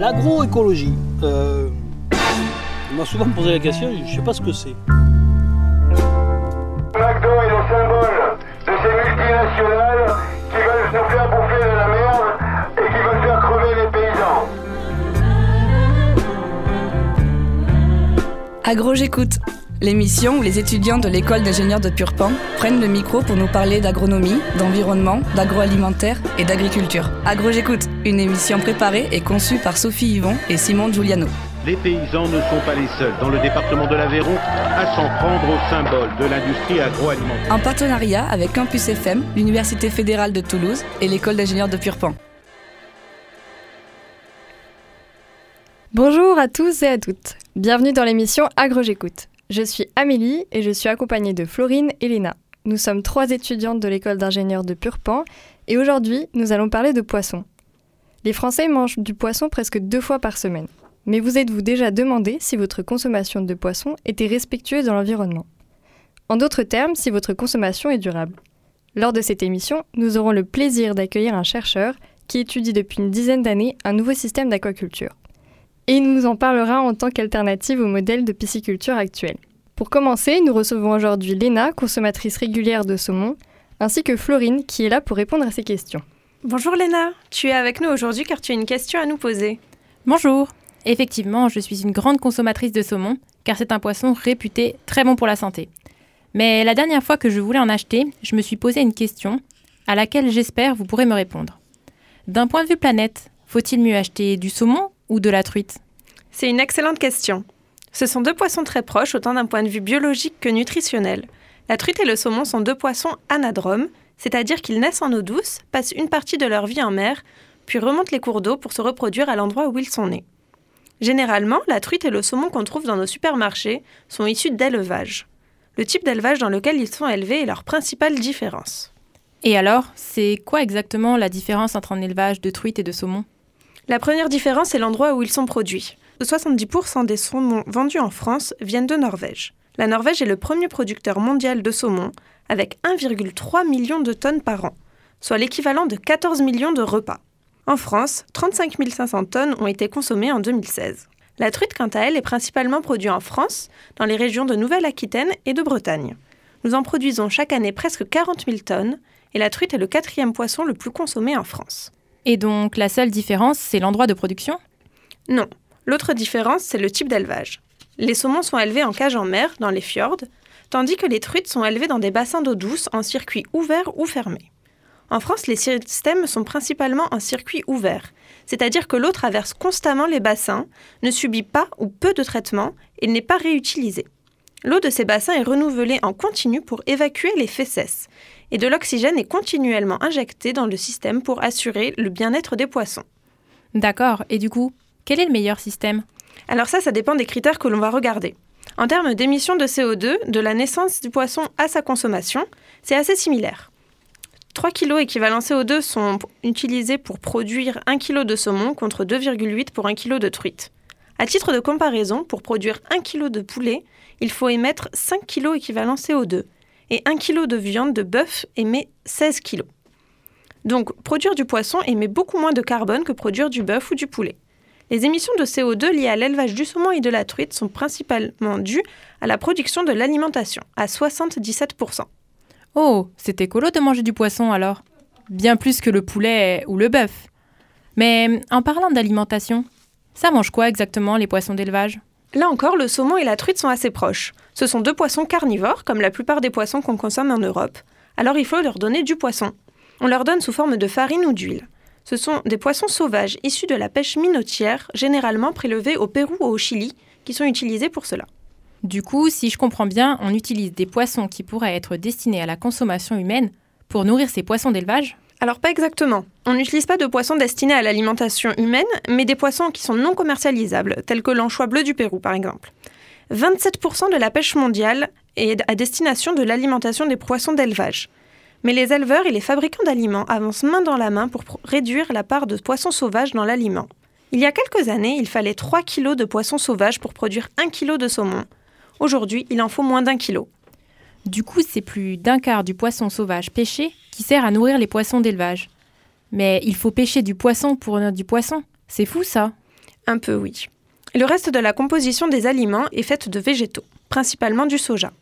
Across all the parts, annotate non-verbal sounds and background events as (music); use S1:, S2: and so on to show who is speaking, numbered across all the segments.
S1: L'agroécologie. Euh, on m'a souvent posé la question, je ne sais pas ce que c'est.
S2: McDo est le symbole de ces multinationales qui veulent nous faire bouffer de la merde et qui veulent faire crever les paysans.
S3: Agro J'écoute, l'émission où les étudiants de l'école d'ingénieurs de Purpan prennent le micro pour nous parler d'agronomie, d'environnement, d'agroalimentaire et d'agriculture. Agro J'écoute, une émission préparée et conçue par Sophie Yvon et Simon Giuliano.
S4: Les paysans ne sont pas les seuls dans le département de l'Aveyron à s'en prendre au symbole de l'industrie agroalimentaire.
S3: En partenariat avec Campus FM, l'Université fédérale de Toulouse et l'école d'ingénieurs de Purpan.
S5: Bonjour à tous et à toutes. Bienvenue dans l'émission Agro J'écoute. Je suis Amélie et je suis accompagnée de Florine et Léna. Nous sommes trois étudiantes de l'école d'ingénieurs de Purpan et aujourd'hui, nous allons parler de poissons. Les Français mangent du poisson presque deux fois par semaine. Mais vous êtes-vous déjà demandé si votre consommation de poisson était respectueuse dans l'environnement? En d'autres termes, si votre consommation est durable. Lors de cette émission, nous aurons le plaisir d'accueillir un chercheur qui étudie depuis une dizaine d'années un nouveau système d'aquaculture. Et il nous en parlera en tant qu'alternative au modèle de pisciculture actuel. Pour commencer, nous recevons aujourd'hui Léna, consommatrice régulière de saumon, ainsi que Florine, qui est là pour répondre à ces questions.
S6: Bonjour Léna, tu es avec nous aujourd'hui car tu as une question à nous poser.
S7: Bonjour, Effectivement, je suis une grande consommatrice de saumon, car c'est un poisson réputé très bon pour la santé. Mais la dernière fois que je voulais en acheter, je me suis posé une question, à laquelle j'espère vous pourrez me répondre. D'un point de vue planète, faut-il mieux acheter du saumon ou de la truite?
S6: C'est une excellente question. Ce sont deux poissons très proches, autant d'un point de vue biologique que nutritionnel. La truite et le saumon sont deux poissons anadromes, c'est-à-dire qu'ils naissent en eau douce, passent une partie de leur vie en mer, puis remontent les cours d'eau pour se reproduire à l'endroit où ils sont nés. Généralement, la truite et le saumon qu'on trouve dans nos supermarchés sont issus d'élevage. Le type d'élevage dans lequel ils sont élevés est leur principale différence.
S7: Et alors, c'est quoi exactement la différence entre un élevage de truite et de saumon?
S6: La première différence est l'endroit où ils sont produits. 70% des saumons vendus en France viennent de Norvège. La Norvège est le premier producteur mondial de saumon, avec 1,3 million de tonnes par an, soit l'équivalent de 14 millions de repas. En France, 35 500 tonnes ont été consommées en 2016. La truite, quant à elle, est principalement produite en France, dans les régions de Nouvelle-Aquitaine et de Bretagne. Nous en produisons chaque année presque 40 000 tonnes, et la truite est le quatrième poisson le plus consommé en France.
S7: Et donc la seule différence, c'est l'endroit de production?
S6: Non. L'autre différence, c'est le type d'élevage. Les saumons sont élevés en cage en mer, dans les fjords, tandis que les truites sont élevées dans des bassins d'eau douce en circuit ouvert ou fermé. En France, les systèmes sont principalement en circuit ouvert, c'est-à-dire que l'eau traverse constamment les bassins, ne subit pas ou peu de traitement et n'est pas réutilisée. L'eau de ces bassins est renouvelée en continu pour évacuer les fesses, et de l'oxygène est continuellement injecté dans le système pour assurer le bien-être des poissons.
S7: D'accord, et du coup, quel est le meilleur système?
S6: Alors ça, ça dépend des critères que l'on va regarder. En termes d'émissions de CO2, de la naissance du poisson à sa consommation, c'est assez similaire. 3 kg équivalent CO2 sont utilisés pour produire 1 kg de saumon contre 2,8 pour 1 kg de truite. À titre de comparaison, pour produire 1 kg de poulet, il faut émettre 5 kg équivalent CO2 et 1 kg de viande de bœuf émet 16 kg. Donc, produire du poisson émet beaucoup moins de carbone que produire du bœuf ou du poulet. Les émissions de CO2 liées à l'élevage du saumon et de la truite sont principalement dues à la production de l'alimentation, à 77%.
S7: Oh, c'est écolo de manger du poisson alors Bien plus que le poulet ou le bœuf. Mais en parlant d'alimentation, ça mange quoi exactement les poissons d'élevage?
S6: Là encore, le saumon et la truite sont assez proches. Ce sont deux poissons carnivores, comme la plupart des poissons qu'on consomme en Europe. Alors il faut leur donner du poisson. On leur donne sous forme de farine ou d'huile. Ce sont des poissons sauvages issus de la pêche minotière, généralement prélevés au Pérou ou au Chili, qui sont utilisés pour cela.
S7: Du coup, si je comprends bien, on utilise des poissons qui pourraient être destinés à la consommation humaine pour nourrir ces poissons d'élevage?
S6: Alors pas exactement. On n'utilise pas de poissons destinés à l'alimentation humaine, mais des poissons qui sont non commercialisables, tels que l'anchois bleu du Pérou par exemple. 27% de la pêche mondiale est à destination de l'alimentation des poissons d'élevage. Mais les éleveurs et les fabricants d'aliments avancent main dans la main pour réduire la part de poissons sauvages dans l'aliment. Il y a quelques années, il fallait 3 kg de poissons sauvages pour produire 1 kg de saumon, Aujourd'hui, il en faut moins d'un kilo.
S7: Du coup, c'est plus d'un quart du poisson sauvage pêché qui sert à nourrir les poissons d'élevage. Mais il faut pêcher du poisson pour du poisson. C'est fou ça.
S6: Un peu, oui. Le reste de la composition des aliments est faite de végétaux, principalement du soja.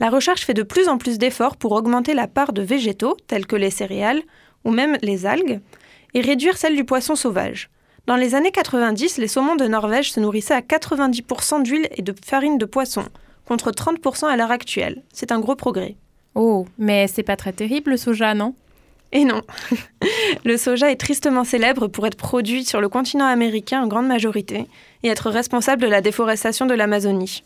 S6: La recherche fait de plus en plus d'efforts pour augmenter la part de végétaux, tels que les céréales ou même les algues, et réduire celle du poisson sauvage. Dans les années 90, les saumons de Norvège se nourrissaient à 90% d'huile et de farine de poisson, contre 30% à l'heure actuelle. C'est un gros progrès.
S7: Oh, mais c'est pas très terrible le soja, non?
S6: Et non. (laughs) le soja est tristement célèbre pour être produit sur le continent américain en grande majorité et être responsable de la déforestation de l'Amazonie.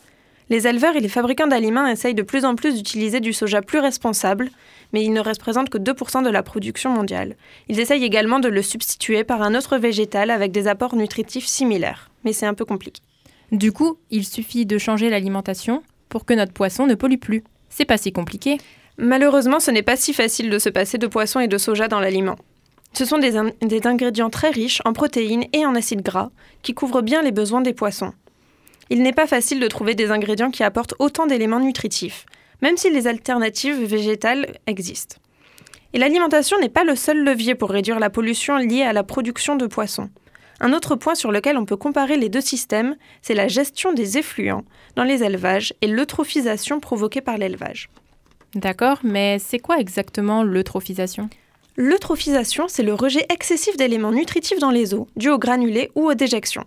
S6: Les éleveurs et les fabricants d'aliments essayent de plus en plus d'utiliser du soja plus responsable, mais il ne représente que 2% de la production mondiale. Ils essayent également de le substituer par un autre végétal avec des apports nutritifs similaires, mais c'est un peu compliqué.
S7: Du coup, il suffit de changer l'alimentation pour que notre poisson ne pollue plus. C'est pas si compliqué.
S6: Malheureusement, ce n'est pas si facile de se passer de poisson et de soja dans l'aliment. Ce sont des, in- des ingrédients très riches en protéines et en acides gras qui couvrent bien les besoins des poissons. Il n'est pas facile de trouver des ingrédients qui apportent autant d'éléments nutritifs, même si les alternatives végétales existent. Et l'alimentation n'est pas le seul levier pour réduire la pollution liée à la production de poissons. Un autre point sur lequel on peut comparer les deux systèmes, c'est la gestion des effluents dans les élevages et l'eutrophisation provoquée par l'élevage.
S7: D'accord, mais c'est quoi exactement l'eutrophisation?
S6: L'eutrophisation, c'est le rejet excessif d'éléments nutritifs dans les eaux, dû aux granulés ou aux déjections,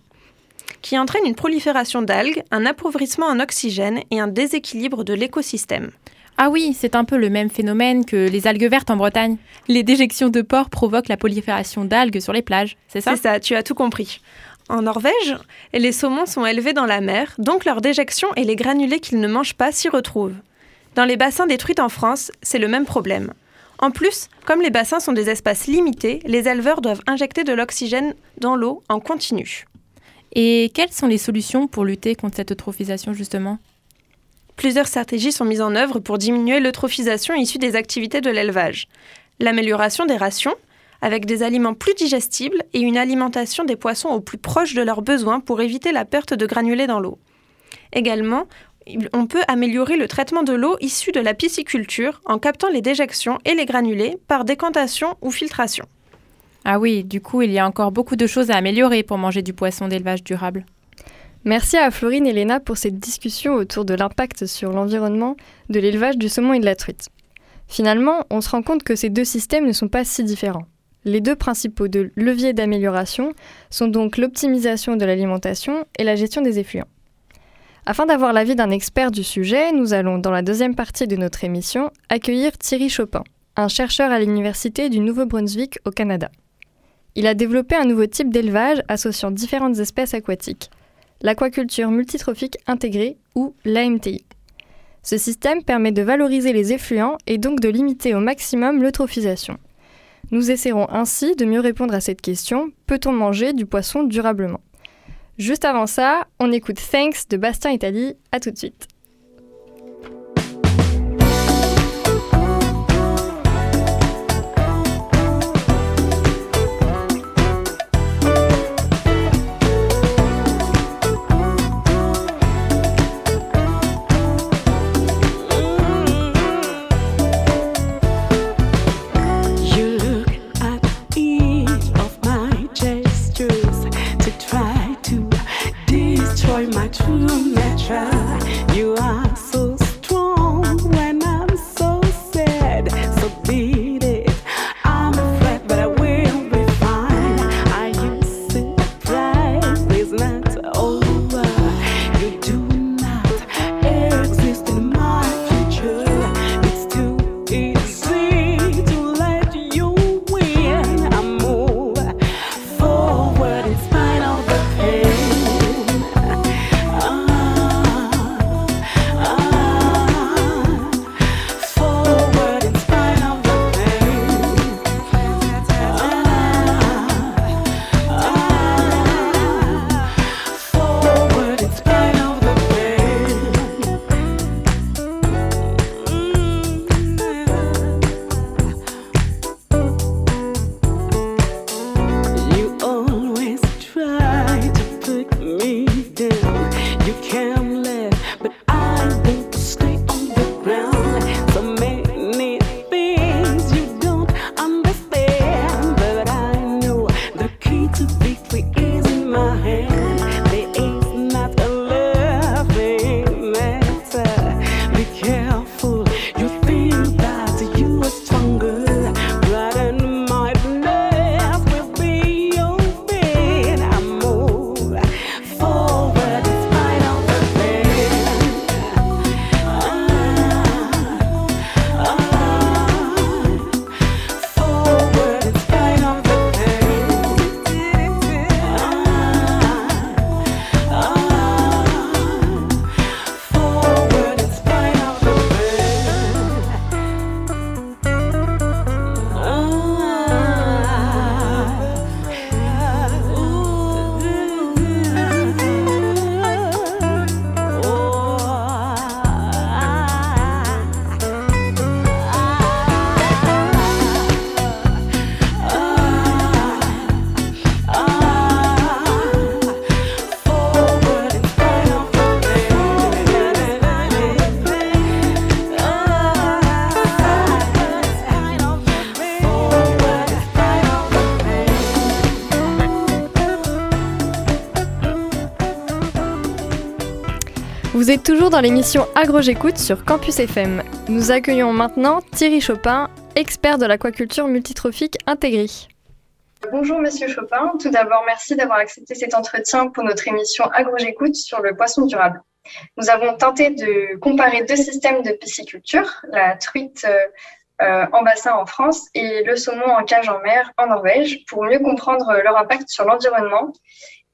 S6: qui entraîne une prolifération d'algues, un appauvrissement en oxygène et un déséquilibre de l'écosystème.
S7: Ah oui, c'est un peu le même phénomène que les algues vertes en Bretagne. Les déjections de porc provoquent la prolifération d'algues sur les plages, c'est ça?
S6: C'est ça, tu as tout compris. En Norvège, les saumons sont élevés dans la mer, donc leurs déjections et les granulés qu'ils ne mangent pas s'y retrouvent. Dans les bassins des truites en France, c'est le même problème. En plus, comme les bassins sont des espaces limités, les éleveurs doivent injecter de l'oxygène dans l'eau en continu.
S7: Et quelles sont les solutions pour lutter contre cette eutrophisation justement?
S6: Plusieurs stratégies sont mises en œuvre pour diminuer l'eutrophisation issue des activités de l'élevage. L'amélioration des rations, avec des aliments plus digestibles et une alimentation des poissons au plus proche de leurs besoins pour éviter la perte de granulés dans l'eau. Également, on peut améliorer le traitement de l'eau issue de la pisciculture en captant les déjections et les granulés par décantation ou filtration.
S7: Ah oui, du coup, il y a encore beaucoup de choses à améliorer pour manger du poisson d'élevage durable.
S5: Merci à Florine et Léna pour cette discussion autour de l'impact sur l'environnement de l'élevage du saumon et de la truite. Finalement, on se rend compte que ces deux systèmes ne sont pas si différents. Les deux principaux leviers d'amélioration sont donc l'optimisation de l'alimentation et la gestion des effluents. Afin d'avoir l'avis d'un expert du sujet, nous allons, dans la deuxième partie de notre émission, accueillir Thierry Chopin, un chercheur à l'Université du Nouveau-Brunswick au Canada. Il a développé un nouveau type d'élevage associant différentes espèces aquatiques, l'aquaculture multitrophique intégrée ou l'AMTI. Ce système permet de valoriser les effluents et donc de limiter au maximum l'eutrophisation. Nous essaierons ainsi de mieux répondre à cette question peut-on manger du poisson durablement? Juste avant ça, on écoute Thanks de Bastien Italie. À tout de suite. Vous êtes toujours dans l'émission Agro J'écoute sur Campus FM. Nous accueillons maintenant Thierry Chopin, expert de l'aquaculture multitrophique intégrée.
S8: Bonjour Monsieur Chopin, tout d'abord merci d'avoir accepté cet entretien pour notre émission Agro J'écoute sur le poisson durable. Nous avons tenté de comparer deux systèmes de pisciculture, la truite euh, euh, en bassin en France et le saumon en cage en mer en Norvège, pour mieux comprendre leur impact sur l'environnement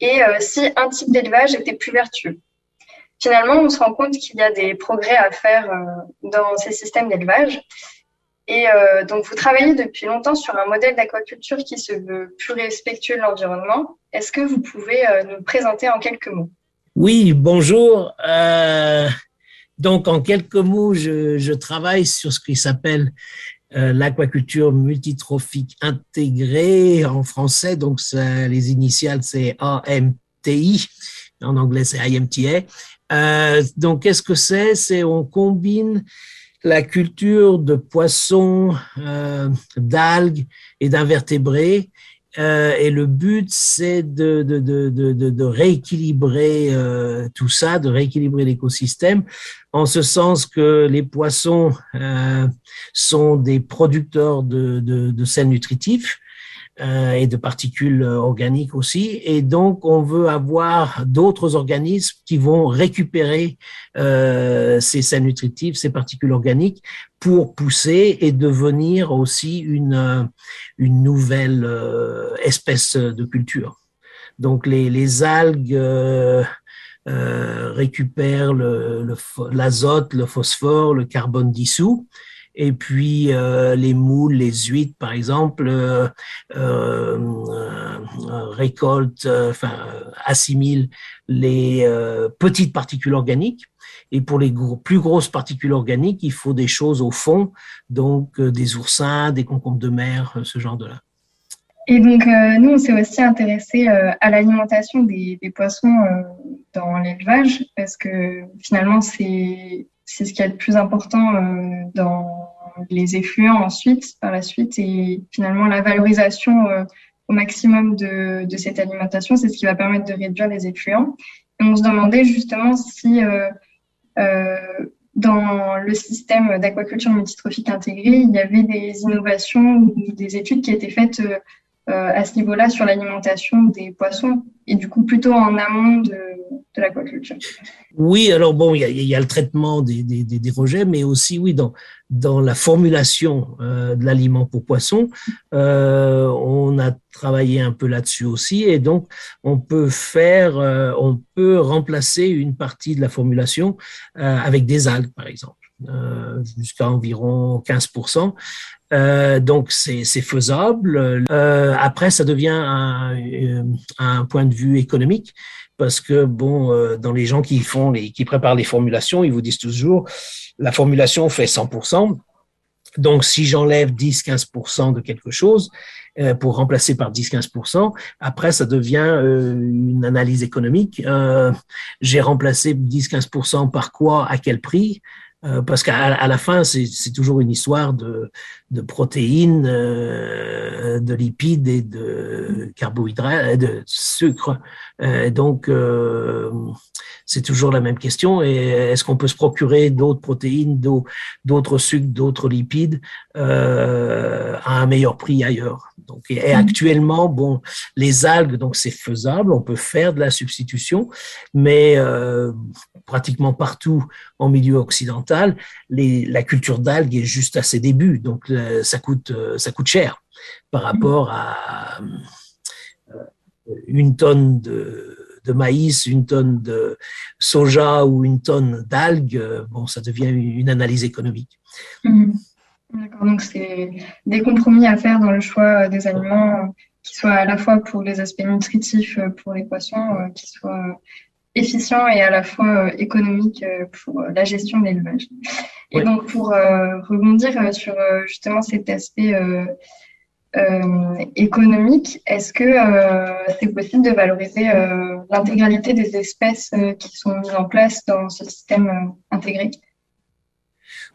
S8: et euh, si un type d'élevage était plus vertueux. Finalement, on se rend compte qu'il y a des progrès à faire dans ces systèmes d'élevage. Et donc, vous travaillez depuis longtemps sur un modèle d'aquaculture qui se veut plus respectueux de l'environnement. Est-ce que vous pouvez nous le présenter en quelques mots?
S9: Oui, bonjour. Euh, donc, en quelques mots, je, travaille sur ce qui s'appelle euh, l'aquaculture multitrophique intégrée en français. Donc, les initiales, c'est AMTI. En anglais, c'est IMTA. Euh, donc, qu'est-ce que c'est? C'est on combine la culture de poissons, euh, d'algues et d'invertébrés euh, et le but, c'est de, de, rééquilibrer euh, tout ça, de rééquilibrer l'écosystème, en ce sens que les poissons sont des producteurs de, sels nutritifs et de particules organiques aussi. Et donc, on veut avoir d'autres organismes qui vont récupérer euh, ces sels nutritifs, ces particules organiques, pour pousser et devenir aussi une, une nouvelle euh, espèce de culture. Donc, les, les algues euh, récupèrent l'azote, le, le phosphore, le carbone dissous et puis euh, les moules, les huîtres, par exemple, euh, euh, récoltent, enfin assimilent les petites particules organiques. Et pour les plus grosses particules organiques, il faut des choses au fond, donc des oursins, des concombres de mer, ce genre de là.
S8: Et donc, nous, on s'est aussi intéressé à l'alimentation des, poissons dans l'élevage, parce que finalement, c'est ce qui est le plus important dans les effluents ensuite, par la suite, et finalement la valorisation euh, au maximum de, cette alimentation, c'est ce qui va permettre de réduire les effluents. Et on se demandait justement si euh, euh dans le système d'aquaculture multitrophique intégré, il y avait des innovations ou des études qui étaient faites à ce niveau-là sur l'alimentation des poissons et du coup plutôt en amont de, l'aquaculture.
S9: Oui, alors bon, il y a, le traitement des, des, des, rejets, mais aussi oui dans dans la formulation euh, de l'aliment pour poissons, euh, on a travaillé un peu là-dessus aussi et donc on peut faire, euh, on peut remplacer une partie de la formulation euh, avec des algues par exemple. Euh, jusqu'à environ 15%. Euh, donc c'est faisable. Euh, après, ça devient un, un, point de vue économique parce que bon, euh, dans les gens qui font les, qui préparent les formulations, ils vous disent toujours la formulation fait 100%. Donc, si j'enlève 10-15% de quelque chose euh, pour remplacer par 10-15%, après, ça devient euh, une analyse économique. Euh, J'ai remplacé 10-15% par quoi, à quel prix? Euh, parce qu'à la fin, c'est toujours une histoire de, de protéines, euh, de lipides et de carbohydrates, de sucre. Euh, donc, c'est toujours la même question. Et est-ce qu'on peut se procurer d'autres protéines, d'autres sucres, d'autres lipides à un meilleur prix ailleurs? Donc, et, actuellement, bon, les algues, donc c'est faisable, on peut faire de la substitution, mais pratiquement partout en milieu occidental, les, la culture d'algues est juste à ses débuts, donc euh, ça coûte euh, ça coûte cher par rapport à euh, une tonne de, de maïs, une tonne de soja ou une tonne d'algues, bon, ça devient une analyse économique.
S8: Mmh. D'accord, donc c'est des compromis à faire dans le choix des aliments qui soient à la fois pour les aspects nutritifs pour les poissons, qui soient efficient et à la fois euh, économique euh, pour euh, la gestion de l'élevage. Et donc pour rebondir sur justement cet aspect économique, est-ce que c'est possible de valoriser l'intégralité des espèces qui sont mises en place dans ce système intégré?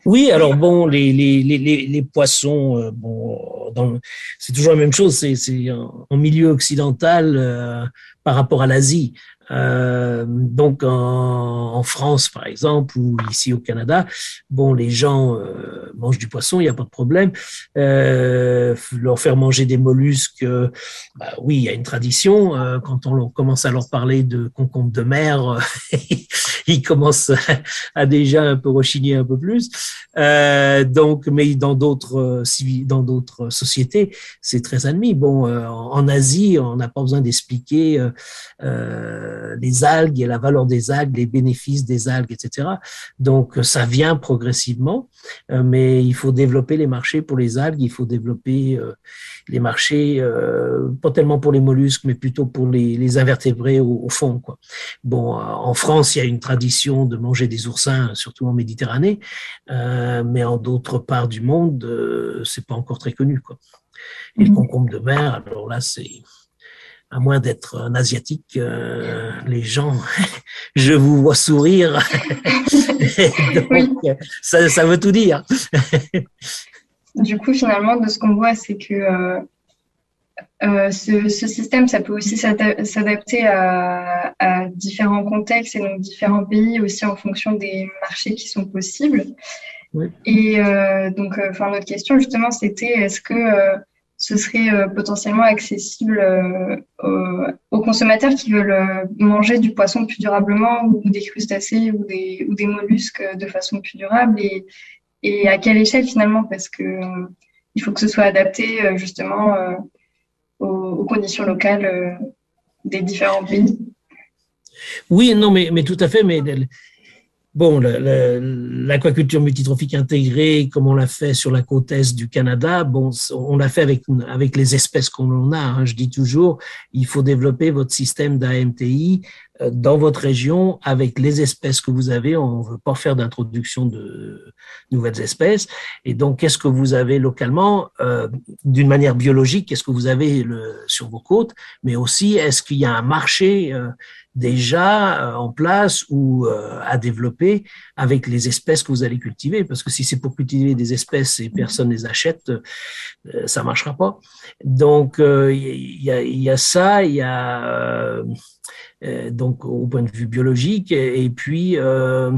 S9: Oui, alors bon, les, les, les, les poissons, bon, c'est toujours la même chose, c'est, c'est en, en milieu occidental euh, par rapport à l'Asie. Euh, donc en, en France, par exemple, ou ici au Canada, bon, les gens euh, mangent du poisson, il n'y a pas de problème. Euh, leur faire manger des mollusques, euh, bah, oui, il y a une tradition. Euh, quand on commence à leur parler de concombre de mer, (laughs) ils commencent à déjà un peu rechigner un peu plus. Donc, mais dans d'autres dans d'autres sociétés, c'est très admis. Bon, en Asie, on n'a pas besoin d'expliquer euh, les algues et la valeur des algues, les bénéfices des algues, etc. Donc, euh, ça vient progressivement, euh, mais il faut développer les marchés pour les algues, il faut développer euh, les marchés, euh, pas tellement pour les mollusques, mais plutôt pour les, les invertébrés au, au fond. Quoi. Bon, euh, en France, il y a une tradition de manger des oursins, surtout en Méditerranée, euh, mais en d'autres parts du monde, euh, c'est pas encore très connu. Quoi. Et le concombre de mer, alors là, c'est à moins d'être un asiatique, euh, les gens, (laughs) je vous vois sourire. (laughs) Donc, ça, ça veut tout dire. (laughs)
S8: Du coup, finalement, de ce qu'on voit, c'est que euh, euh, ce, ce système, ça peut aussi s'ada- s'adapter à, à différents contextes et donc différents pays aussi en fonction des marchés qui sont possibles.
S9: Oui.
S8: Et donc, enfin, notre question justement, c'était est-ce que ce serait euh, potentiellement accessible euh, aux, consommateurs qui veulent euh, manger du poisson plus durablement ou des crustacés ou des, ou des mollusques de façon plus durable et, et à quelle échelle finalement? Parce que il faut que ce soit adapté justement aux, conditions locales des différents pays.
S9: Oui, non, mais, mais tout à fait. Mais bon, l'aquaculture multitrophique intégrée, comme on l'a fait sur la côte est du Canada, bon, on l'a fait avec, avec les espèces qu'on a. hein. Je dis toujours, il faut développer votre système d'AMTI dans votre région avec les espèces que vous avez. On ne veut pas faire d'introduction de nouvelles espèces. Et donc, qu'est-ce que vous avez localement euh, d'une manière biologique Qu'est-ce que vous avez le, sur vos côtes Mais aussi, est-ce qu'il y a un marché euh, déjà euh, en place ou euh, à développer avec les espèces que vous allez cultiver? Parce que si c'est pour cultiver des espèces et personne les achète, euh, ça marchera pas. Donc, euh, il y, a, il y a ça, il y a donc au point de vue biologique, et, puis euh,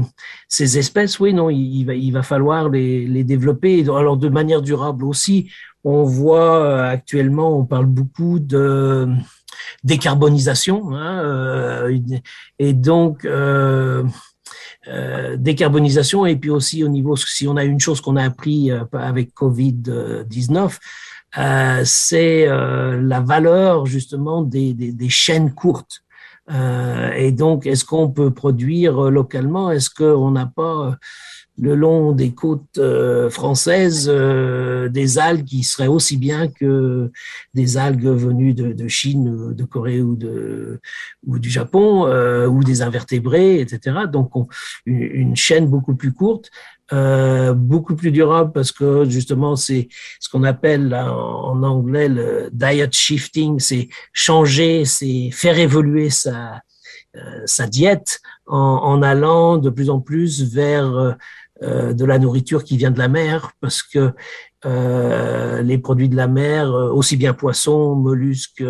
S9: ces espèces, oui, non, il, va, falloir les, développer. Alors de manière durable aussi, on voit euh, actuellement, on parle beaucoup de décarbonisation, hein, euh, et donc euh, euh, décarbonisation et puis aussi au niveau, si on a une chose qu'on a appris euh, avec Covid-19, euh, c'est euh, la valeur justement des chaînes courtes. Euh, et donc, est-ce qu'on peut produire euh, localement? Est-ce qu'on n'a pas euh, le long des côtes euh, françaises euh, des algues qui seraient aussi bien que des algues venues de, de Chine, de Corée ou, de, ou du Japon, euh, ou des invertébrés, etc. Donc, on, une, une chaîne beaucoup plus courte. Euh, beaucoup plus durable parce que justement c'est ce qu'on appelle là, en, anglais le diet shifting, c'est changer, c'est faire évoluer sa euh, sa diète en, en, allant de plus en plus vers de la nourriture qui vient de la mer parce que euh, les produits de la mer, aussi bien poissons, mollusques,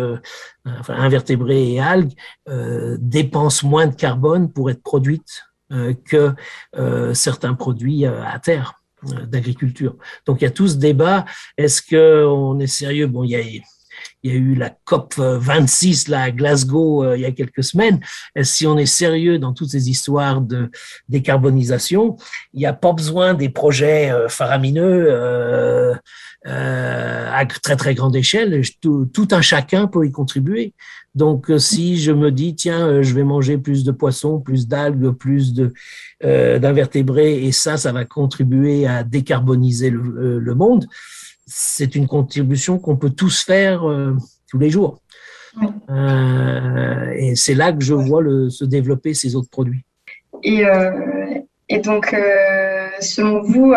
S9: invertébrés et algues, euh, dépensent moins de carbone pour être produites euh, que euh, certains produits à terre d'agriculture. Donc il y a tout ce débat. Est-ce que on est sérieux? Bon, il y a il y a eu la COP 26 là à Glasgow euh, il y a quelques semaines. Si on est sérieux dans toutes ces histoires de décarbonisation, il n'y a pas besoin des projets euh, faramineux euh, à très très grande échelle. Tout, tout, un chacun peut y contribuer. Donc si je me dis tiens je vais manger plus de poissons, plus d'algues, plus de d'invertébrés et ça ça va contribuer à décarboniser le, le monde c'est une contribution qu'on peut tous faire euh, tous les jours. Oui. Euh, et c'est là que je vois le, se développer ces autres produits.
S8: Et, euh, et donc, selon vous,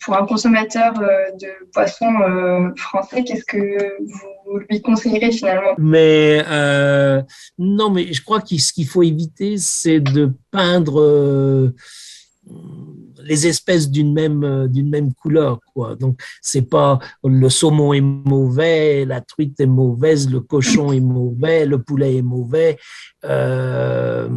S8: pour un consommateur de poissons français, qu'est-ce que vous lui conseillerez finalement?
S9: Mais non, mais je crois que ce qu'il faut éviter, c'est de peindre les espèces d'une même d'une même couleur quoi. Donc c'est pas le saumon est mauvais la truite est mauvaise le cochon est mauvais le poulet est mauvais. Euh,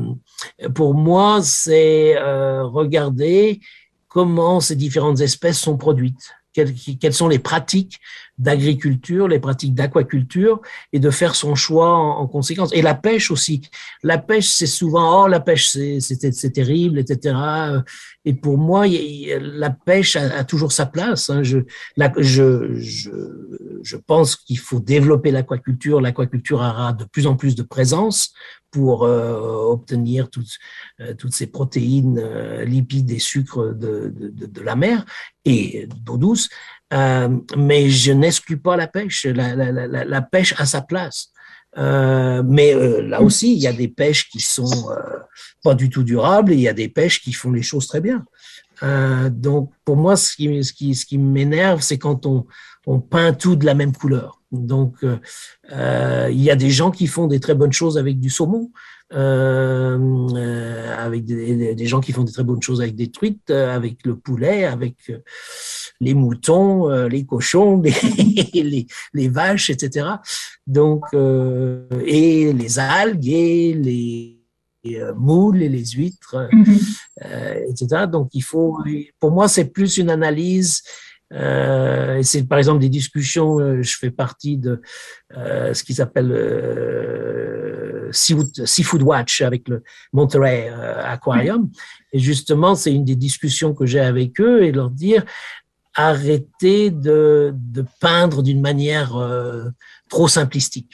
S9: pour moi c'est euh, regarder comment ces différentes espèces sont produites. Quelles, quelles sont les pratiques d'agriculture, les pratiques d'aquaculture et de faire son choix en, en, conséquence. Et la pêche aussi. La pêche, c'est souvent, oh, la pêche, c'est terrible, etc. Et pour moi, la pêche a, toujours sa place. Hein. Je, je, je, je pense qu'il faut développer l'aquaculture. L'aquaculture aura de plus en plus de présence pour euh, obtenir toutes, euh, toutes ces protéines, euh, lipides et sucres de, de, de la mer et d'eau douce. Euh, mais je n'exclus pas la pêche. La, la, la, la, pêche a sa place. Euh, mais euh, là aussi, il y a des pêches qui sont euh, pas du tout durables et il y a des pêches qui font les choses très bien. Euh, donc, pour moi, ce qui, ce qui, ce qui m'énerve, c'est quand on, on peint tout de la même couleur. Donc, il y a des gens qui font des très bonnes choses avec du saumon. Euh, avec des, des, gens qui font des très bonnes choses avec des truites, avec le poulet, avec les moutons, euh, les cochons, (laughs) les, les, les, vaches, etc. Donc, euh, et les algues et les euh, moules et les huîtres, mm -hmm. etc. Donc, il faut, pour moi, c'est plus une analyse euh, c'est par exemple des discussions, euh, je fais partie de euh, ce qui s'appelle euh, Seafood, Seafood, Watch avec le Monterey Aquarium. Et justement, c'est une des discussions que j'ai avec eux et leur dire, arrêter de, de peindre d'une manière euh, trop simplistique.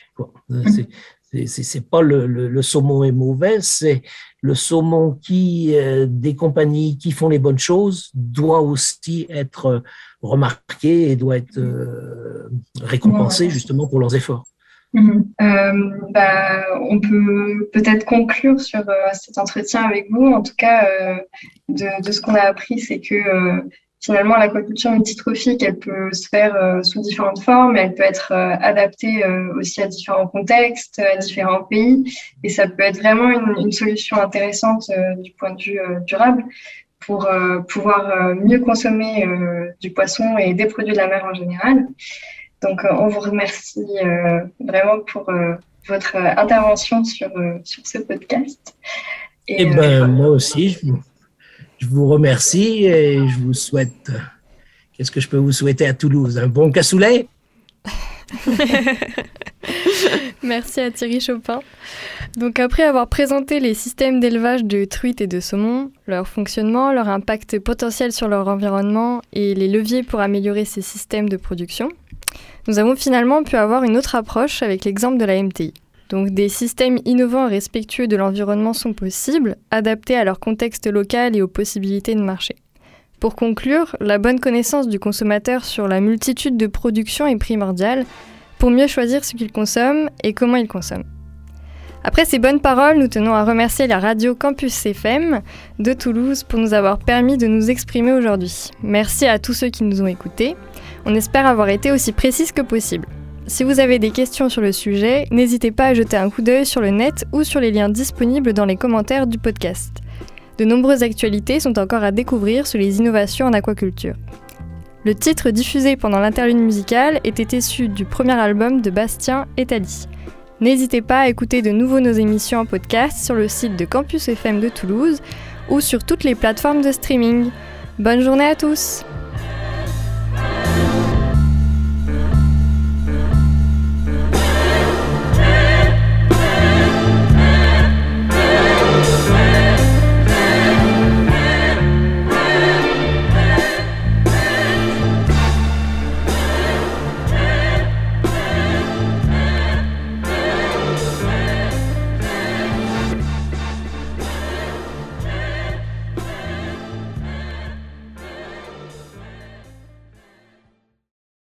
S9: C'est pas le, le, le, saumon est mauvais, c'est le saumon qui, euh, des compagnies qui font les bonnes choses, doit aussi être remarqué et doit être euh, récompensé justement pour leurs efforts.
S8: Mmh. Euh, bah, on peut peut-être conclure sur euh, cet entretien avec vous. En tout cas, euh, de, de, ce qu'on a appris, c'est que finalement, l'aquaculture multitrophique, elle peut se faire euh, sous différentes formes, elle peut être euh, adaptée euh, aussi à différents contextes, à différents pays, et ça peut être vraiment une, une solution intéressante du point de vue durable pour pouvoir mieux consommer du poisson et des produits de la mer en général. Donc, on vous remercie vraiment pour votre intervention sur, sur ce podcast.
S9: Et, et eh ben, moi aussi, je vous je vous remercie et je vous souhaite. Qu'est-ce que je peux vous souhaiter à Toulouse? Un bon cassoulet? (laughs)
S5: Merci à Thierry Chopin. Donc après avoir présenté les systèmes d'élevage de truites et de saumon, leur fonctionnement, leur impact potentiel sur leur environnement et les leviers pour améliorer ces systèmes de production, nous avons finalement pu avoir une autre approche avec l'exemple de la MTI. Donc des systèmes innovants et respectueux de l'environnement sont possibles, adaptés à leur contexte local et aux possibilités de marché. Pour conclure, la bonne connaissance du consommateur sur la multitude de productions est primordiale pour mieux choisir ce qu'il consomme et comment il consomme. Après ces bonnes paroles, nous tenons à remercier la radio Campus FM de Toulouse pour nous avoir permis de nous exprimer aujourd'hui. Merci à tous ceux qui nous ont écoutés. On espère avoir été aussi précise que possible. Si vous avez des questions sur le sujet, n'hésitez pas à jeter un coup d'œil sur le net ou sur les liens disponibles dans les commentaires du podcast. De nombreuses actualités sont encore à découvrir sur les innovations en aquaculture. Le titre diffusé pendant l'interlude musicale était issu du premier album de Bastien et Tali. N'hésitez pas à écouter de nouveau nos émissions en podcast sur le site de Campus FM de Toulouse ou sur toutes les plateformes de streaming. Bonne journée à tous!